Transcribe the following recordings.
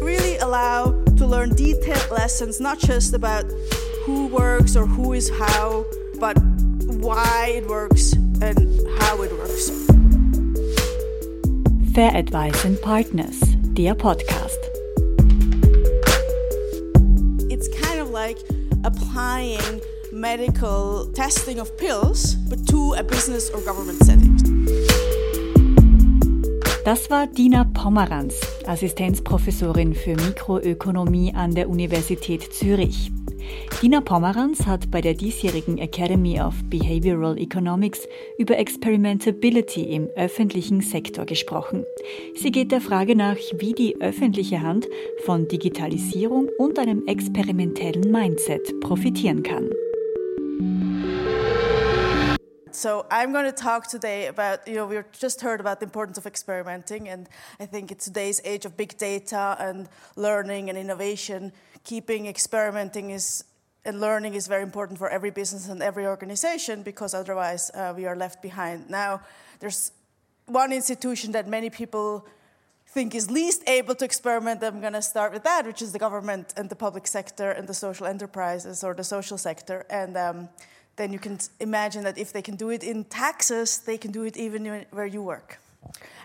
really allow to learn detailed lessons, not just about who works or who is how, but why it works and how it works. FehrAdvice and Partners, der Podcast. It's kind of like applying medical testing of pills, but to a business or government setting. Das war Dina Pomeranz, Assistenzprofessorin für Mikroökonomie an der Universität Zürich. Dina Pomeranz hat bei der diesjährigen Academy of Behavioral Economics über Experimentability im öffentlichen Sektor gesprochen. Sie geht der Frage nach, wie die öffentliche Hand von Digitalisierung und einem experimentellen Mindset profitieren kann. So I'm going to talk today about, you know, we just heard about the importance of experimenting, and I think in today's age of big data and learning and innovation, keeping experimenting is and learning is very important for every business and every organization because otherwise uh, we are left behind. Now, there's one institution that many people think is least able to experiment. I'm going to start with that, which is the government and the public sector and the social enterprises or the social sector. And um, then you can imagine that if they can do it in taxes, they can do it even where you work.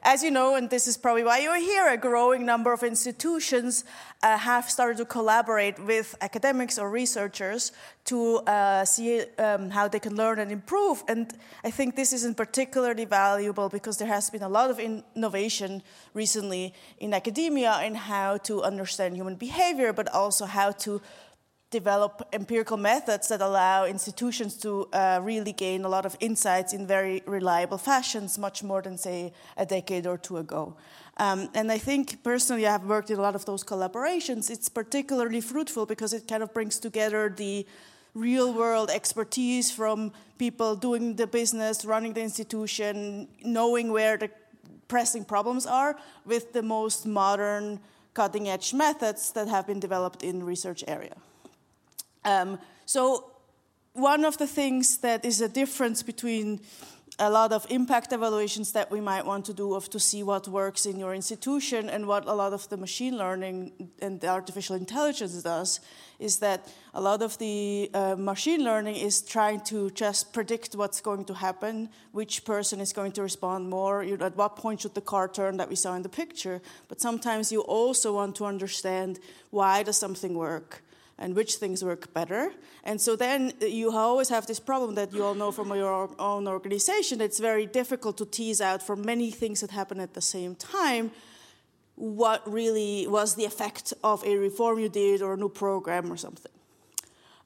As you know, and this is probably why you're here, a growing number of institutions uh, have started to collaborate with academics or researchers to uh, see um, how they can learn and improve. And I think this isn't particularly valuable because there has been a lot of innovation recently in academia in how to understand human behavior, but also how to develop empirical methods that allow institutions to uh, really gain a lot of insights in very reliable fashions, much more than, say, a decade or two ago. Um, and I think personally, I've worked in a lot of those collaborations. It's particularly fruitful because it kind of brings together the real world expertise from people doing the business, running the institution, knowing where the pressing problems are, with the most modern, cutting edge methods that have been developed in research area. Um, so one of the things that is a difference between a lot of impact evaluations that we might want to do of to see what works in your institution and what a lot of the machine learning and the artificial intelligence does is that a lot of the uh, machine learning is trying to just predict what's going to happen which person is going to respond more you know, at what point should the car turn that we saw in the picture. But sometimes you also want to understand why does something work and which things work better. And so then you always have this problem that you all know from your own organization. It's very difficult to tease out from many things that happen at the same time what really was the effect of a reform you did or a new program or something.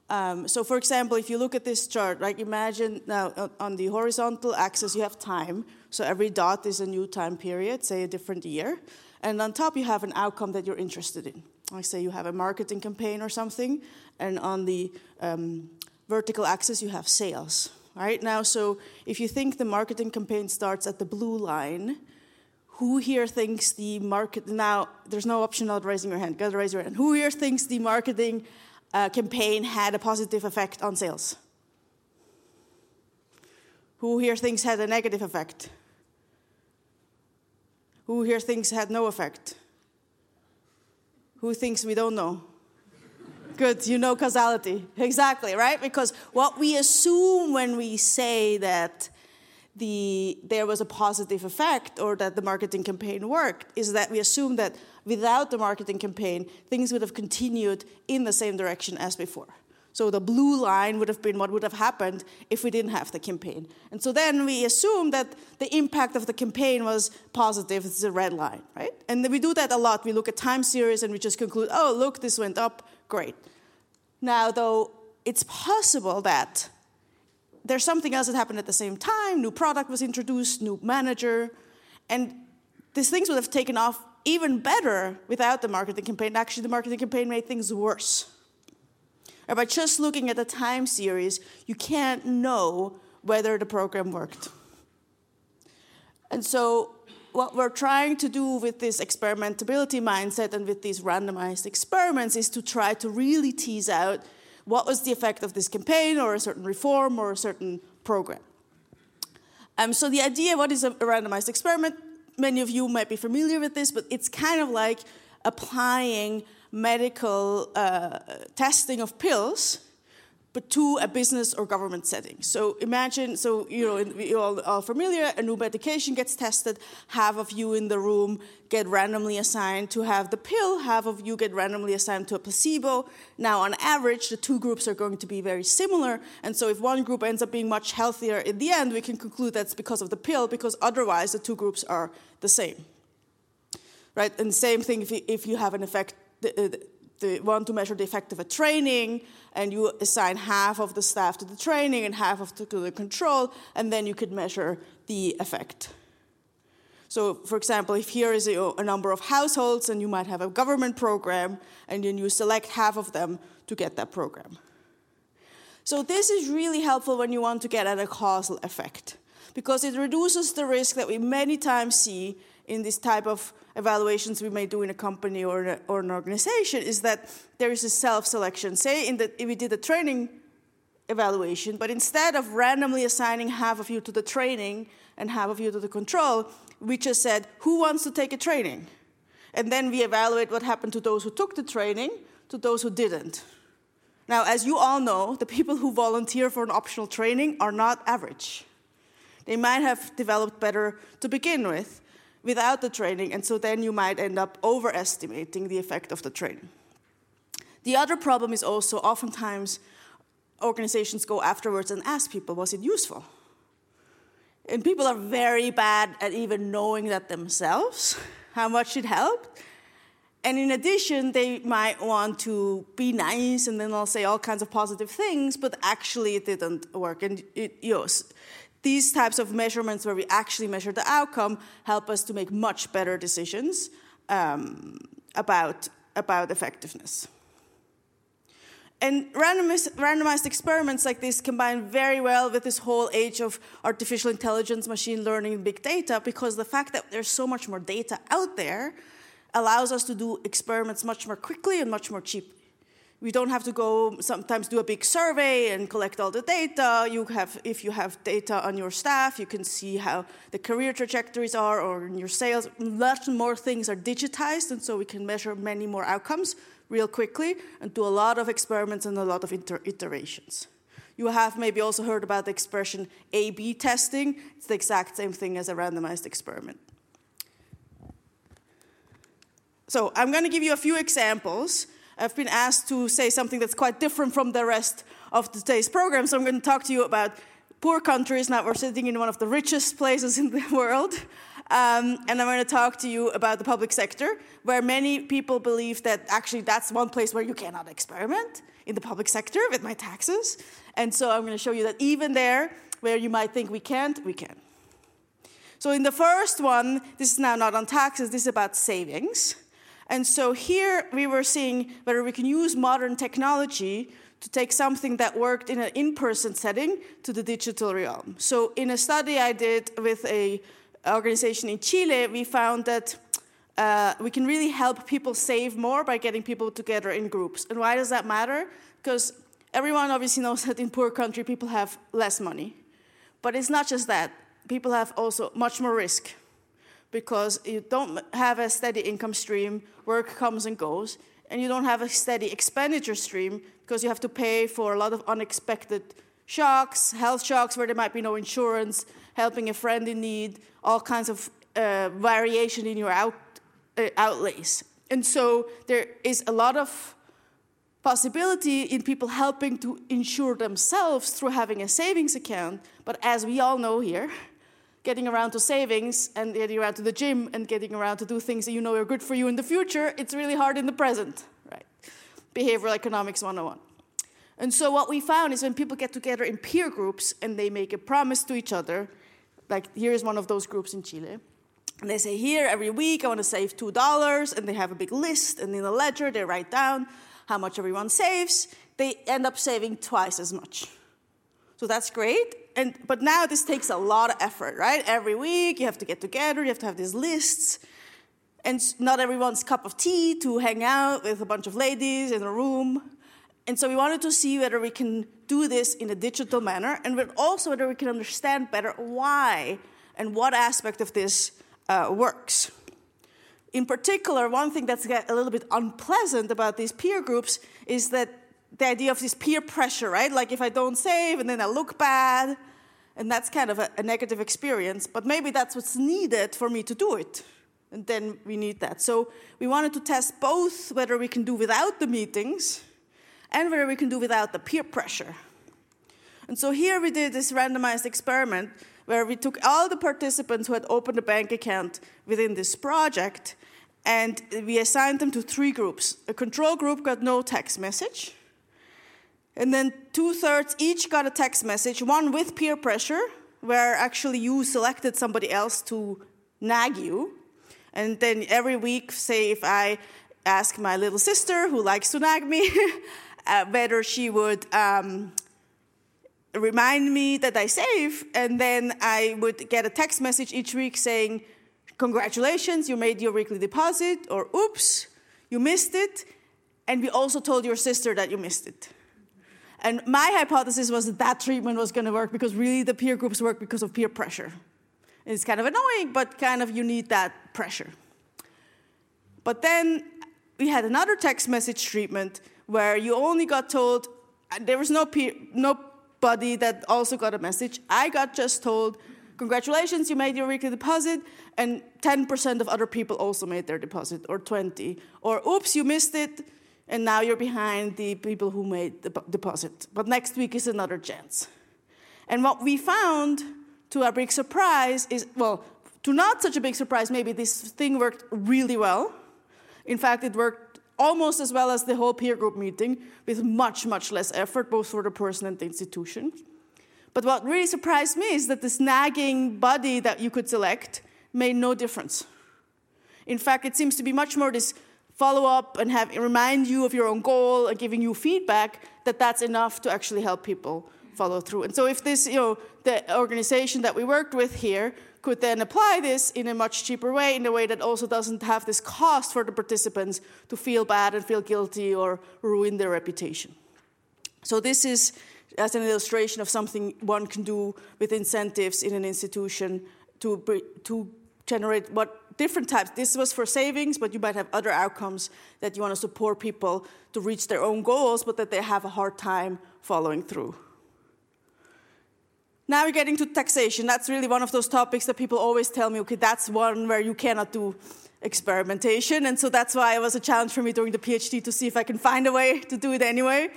Um, so, for example, if you look at this chart, like imagine now on the horizontal axis you have time. So every dot is a new time period, say a different year. And on top you have an outcome that you're interested in like say you have a marketing campaign or something, and on the um, vertical axis you have sales. Right now, so if you think the marketing campaign starts at the blue line, who here thinks the market now? There's no option of raising your hand. Gotta raise your hand. Who here thinks the marketing uh, campaign had a positive effect on sales? Who here thinks had a negative effect? Who here thinks had no effect? Who thinks we don't know? Good, you know causality. Exactly, right? Because what we assume when we say that the, there was a positive effect or that the marketing campaign worked is that we assume that without the marketing campaign, things would have continued in the same direction as before. So the blue line would have been what would have happened if we didn't have the campaign. And so then we assume that the impact of the campaign was positive, it's a red line, right? And we do that a lot. We look at time series and we just conclude, oh, look, this went up, great. Now, though, it's possible that there's something else that happened at the same time, new product was introduced, new manager, and these things would have taken off even better without the marketing campaign. Actually, the marketing campaign made things worse or by just looking at the time series, you can't know whether the program worked. And so, what we're trying to do with this experimentability mindset and with these randomized experiments is to try to really tease out what was the effect of this campaign or a certain reform or a certain program. Um, so, the idea what is a randomized experiment? Many of you might be familiar with this, but it's kind of like applying medical uh, testing of pills but to a business or government setting. So imagine, so you know, you all are familiar, a new medication gets tested, half of you in the room get randomly assigned to have the pill, half of you get randomly assigned to a placebo. Now, on average, the two groups are going to be very similar, and so if one group ends up being much healthier in the end, we can conclude that's because of the pill, because otherwise the two groups are the same. Right, and same thing if you, if you have an effect, Uh, the, the, want to measure the effect of a training, and you assign half of the staff to the training and half of the, to the control, and then you could measure the effect. So, for example, if here is a, a, number of households, and you might have a government program, and then you select half of them to get that program. So, this is really helpful when you want to get at a causal effect, because it reduces the risk that we many times see in this type of evaluations we may do in a company or, or an organization is that there is a self-selection. Say in we did a training evaluation, but instead of randomly assigning half of you to the training and half of you to the control, we just said, who wants to take a training? And then we evaluate what happened to those who took the training, to those who didn't. Now, as you all know, the people who volunteer for an optional training are not average. They might have developed better to begin with, without the training, and so then you might end up overestimating the effect of the training. The other problem is also oftentimes organizations go afterwards and ask people, was it useful? And people are very bad at even knowing that themselves, how much it helped. And in addition, they might want to be nice and then they'll say all kinds of positive things, but actually it didn't work. And it, you know, these types of measurements, where we actually measure the outcome, help us to make much better decisions um, about, about effectiveness. And randomized, randomized, experiments like this combine very well with this whole age of artificial intelligence, machine learning, and big data, because the fact that there's so much more data out there allows us to do experiments much more quickly and much more cheaply. We don't have to go sometimes do a big survey and collect all the data. You have, if you have data on your staff, you can see how the career trajectories are or in your sales. Lots more things are digitized, and so we can measure many more outcomes real quickly and do a lot of experiments and a lot of iterations. You have maybe also heard about the expression A B testing. It's the exact same thing as a randomized experiment. So, I'm going to give you a few examples I've been asked to say something that's quite different from the rest of today's program. So I'm going to talk to you about poor countries. Now we're sitting in one of the richest places in the world. Um, and I'm going to talk to you about the public sector, where many people believe that actually that's one place where you cannot experiment in the public sector with my taxes. And so I'm going to show you that even there, where you might think we can't, we can. So in the first one, this is now not on taxes, this is about savings. And so here we were seeing whether we can use modern technology to take something that worked in an in-person setting to the digital realm. So in a study I did with a organization in Chile, we found that uh, we can really help people save more by getting people together in groups. And why does that matter? Because everyone obviously knows that in poor country people have less money. But it's not just that. People have also much more risk because you don't have a steady income stream, work comes and goes, and you don't have a steady expenditure stream because you have to pay for a lot of unexpected shocks, health shocks where there might be no insurance, helping a friend in need, all kinds of uh, variation in your out, uh, outlays. And so there is a lot of possibility in people helping to insure themselves through having a savings account. But as we all know here, getting around to savings and getting around to the gym and getting around to do things that you know are good for you in the future, it's really hard in the present, right? Behavioral economics 101. And so what we found is when people get together in peer groups and they make a promise to each other, like here's one of those groups in Chile, and they say, here, every week I want to save $2, and they have a big list, and in a ledger they write down how much everyone saves. They end up saving twice as much. So that's great, and but now this takes a lot of effort, right? Every week you have to get together, you have to have these lists, and not everyone's cup of tea to hang out with a bunch of ladies in a room. And so we wanted to see whether we can do this in a digital manner, and also whether we can understand better why and what aspect of this uh, works. In particular, one thing that's a little bit unpleasant about these peer groups is that the idea of this peer pressure, right? Like if I don't save and then I look bad, and that's kind of a, a negative experience, but maybe that's what's needed for me to do it. And then we need that. So we wanted to test both whether we can do without the meetings and whether we can do without the peer pressure. And so here we did this randomized experiment where we took all the participants who had opened a bank account within this project and we assigned them to three groups. A control group got no text message, and then two thirds each got a text message, one with peer pressure, where actually you selected somebody else to nag you. And then every week, say if I ask my little sister who likes to nag me uh, whether she would um, remind me that I save, and then I would get a text message each week saying, Congratulations, you made your weekly deposit, or oops, you missed it. And we also told your sister that you missed it. And my hypothesis was that that treatment was going to work because really the peer groups work because of peer pressure. It's kind of annoying, but kind of you need that pressure. But then we had another text message treatment where you only got told there was no peer, nobody that also got a message. I got just told, congratulations, you made your weekly deposit, and 10% of other people also made their deposit, or 20. Or oops, you missed it, and now you're behind the people who made the deposit. But next week is another chance. And what we found, to our big surprise, is well, to not such a big surprise, maybe this thing worked really well. In fact, it worked almost as well as the whole peer group meeting with much, much less effort, both for the person and the institution. But what really surprised me is that this nagging body that you could select made no difference. In fact, it seems to be much more this follow up and have remind you of your own goal and giving you feedback that that's enough to actually help people follow through. And so if this, you know, the organization that we worked with here could then apply this in a much cheaper way, in a way that also doesn't have this cost for the participants to feel bad and feel guilty or ruin their reputation. So this is as an illustration of something one can do with incentives in an institution to, to generate what different types. This was for savings, but you might have other outcomes that you want to support people to reach their own goals, but that they have a hard time following through. Now we're getting to taxation. That's really one of those topics that people always tell me, okay, that's one where you cannot do experimentation. And so that's why it was a challenge for me during the PhD to see if I can find a way to do it anyway.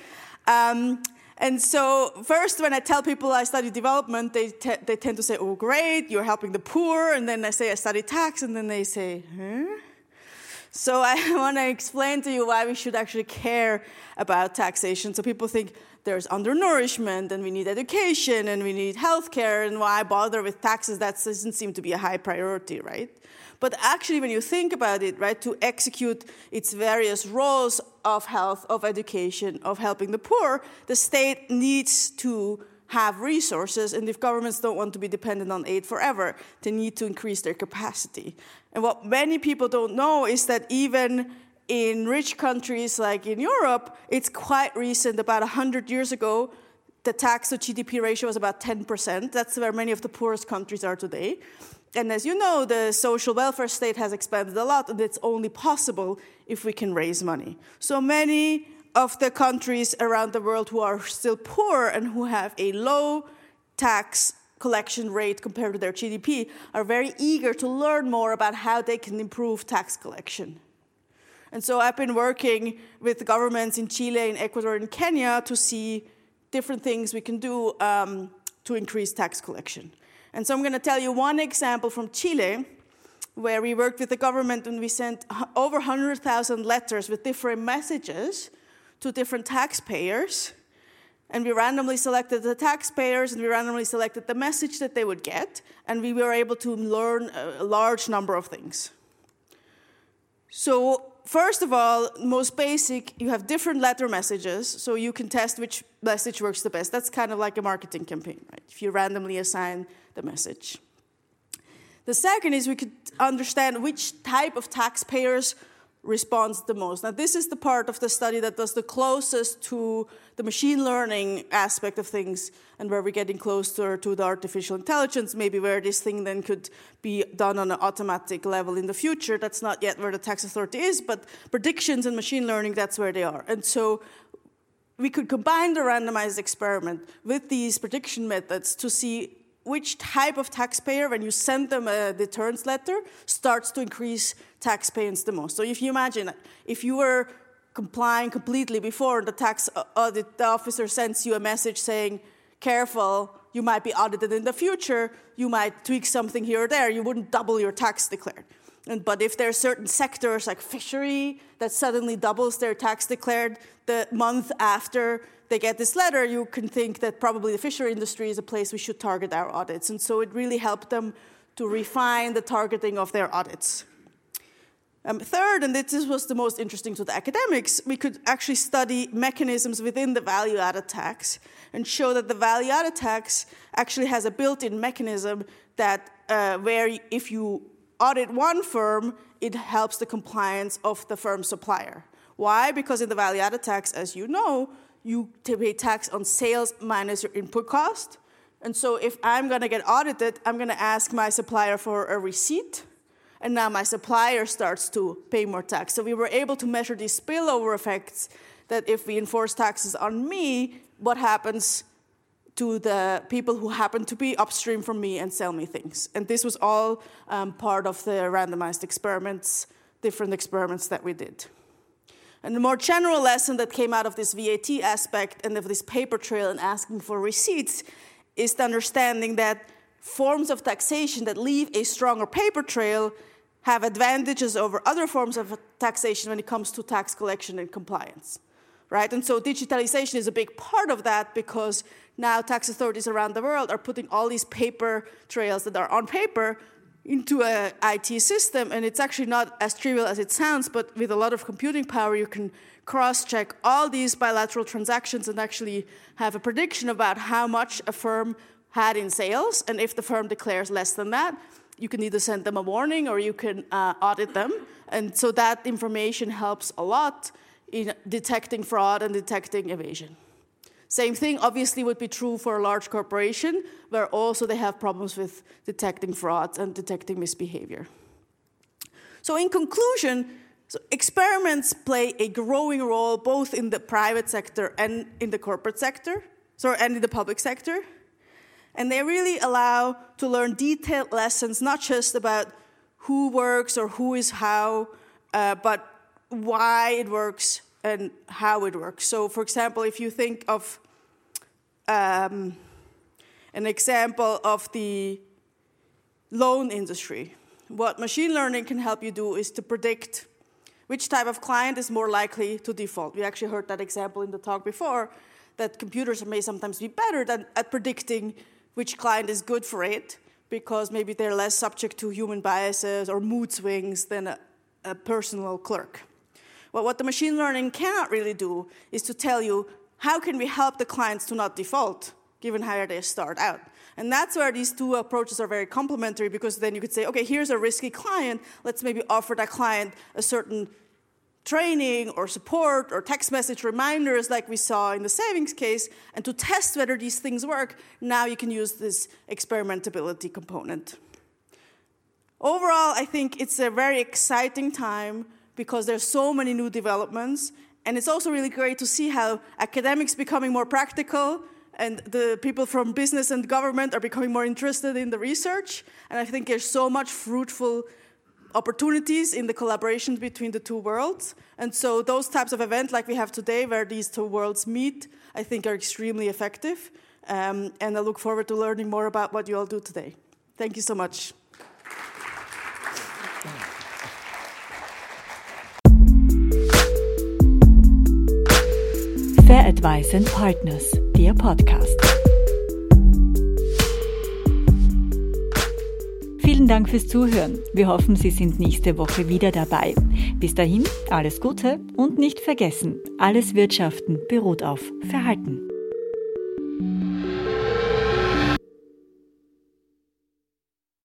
Um, and so, first, when I tell people I study development, they, they tend to say, Oh, great, you're helping the poor. And then I say, I study tax. And then they say, Huh? So, I want to explain to you why we should actually care about taxation. So, people think there's undernourishment, and we need education, and we need healthcare, and why bother with taxes? That doesn't seem to be a high priority, right? But actually, when you think about it, right, to execute its various roles of health, of education, of helping the poor, the state needs to have resources, and if governments don't want to be dependent on aid forever, they need to increase their capacity. And what many people don't know is that even in rich countries like in Europe, it's quite recent, about 100 years ago, the tax to GDP ratio was about 10%. That's where many of the poorest countries are today. And as you know, the social welfare state has expanded a lot, and it's only possible if we can raise money. So many of the countries around the world who are still poor and who have a low tax collection rate compared to their GDP are very eager to learn more about how they can improve tax collection. And so I've been working with governments in Chile, in Ecuador, and Kenya to see different things we can do um, to increase tax collection. And so I'm going to tell you one example from Chile where we worked with the government and we sent over 100,000 letters with different messages to different taxpayers. And we randomly selected the taxpayers and we randomly selected the message that they would get. And we were able to learn a large number of things. So, first of all, most basic, you have different letter messages, so you can test which message works the best. That's kind of like a marketing campaign, right? If you randomly assign the message. The second is we could understand which type of taxpayers responds the most. Now, this is the part of the study that does the closest to the machine learning aspect of things and where we're getting closer to the artificial intelligence, maybe where this thing then could be done on an automatic level in the future. That's not yet where the tax authority is, but predictions and machine learning, that's where they are. And so we could combine the randomized experiment with these prediction methods to see which type of taxpayer, when you send them uh, a deterrence letter, starts to increase tax payments the most. So if you imagine, if you were complying completely before the tax uh, uh, audit, the officer sends you a message saying, careful, you might be audited in the future, you might tweak something here or there, you wouldn't double your tax declared. And, but if there are certain sectors like fishery that suddenly doubles their tax declared the month after they get this letter, you can think that probably the fishery industry is a place we should target our audits. And so it really helped them to refine the targeting of their audits. Um, third, and this was the most interesting to the academics, we could actually study mechanisms within the value added tax and show that the value added tax actually has a built in mechanism that uh, where if you audit one firm, it helps the compliance of the firm supplier. Why? Because in the value added tax, as you know, you pay tax on sales minus your input cost. And so if I'm going to get audited, I'm going to ask my supplier for a receipt. And now my supplier starts to pay more tax. So we were able to measure these spillover effects that if we enforce taxes on me, what happens to the people who happen to be upstream from me and sell me things. And this was all um, part of the randomized experiments, different experiments that we did. And the more general lesson that came out of this VAT aspect and of this paper trail and asking for receipts is the understanding that forms of taxation that leave a stronger paper trail have advantages over other forms of taxation when it comes to tax collection and compliance. Right? And so digitalization is a big part of that because now tax authorities around the world are putting all these paper trails that are on paper into an IT system, and it's actually not as trivial as it sounds, but with a lot of computing power, you can cross check all these bilateral transactions and actually have a prediction about how much a firm had in sales. And if the firm declares less than that, you can either send them a warning or you can uh, audit them. And so that information helps a lot in detecting fraud and detecting evasion. Same thing obviously would be true for a large corporation, where also they have problems with detecting fraud and detecting misbehavior. So, in conclusion, so experiments play a growing role both in the private sector and in the corporate sector, and in the public sector. And they really allow to learn detailed lessons, not just about who works or who is how, uh, but why it works and how it works. So, for example, if you think of um, an example of the loan industry. What machine learning can help you do is to predict which type of client is more likely to default. We actually heard that example in the talk before that computers may sometimes be better than at predicting which client is good for it because maybe they're less subject to human biases or mood swings than a, a personal clerk. Well, what the machine learning cannot really do is to tell you how can we help the clients to not default, given how they start out? And that's where these two approaches are very complementary because then you could say, okay, here's a risky client. Let's maybe offer that client a certain training or support or text message reminders like we saw in the savings case. And to test whether these things work, now you can use this experimentability component. Overall, I think it's a very exciting time because there's so many new developments and it's also really great to see how academics becoming more practical and the people from business and government are becoming more interested in the research. And I think there's so much fruitful opportunities in the collaboration between the two worlds. And so those types of events like we have today where these two worlds meet, I think are extremely effective. Um, and I look forward to learning more about what you all do today. Thank you so much. Advice and Partners, der Podcast. Vielen Dank fürs Zuhören. Wir hoffen, Sie sind nächste Woche wieder dabei. Bis dahin, alles Gute und nicht vergessen, alles Wirtschaften beruht auf Verhalten.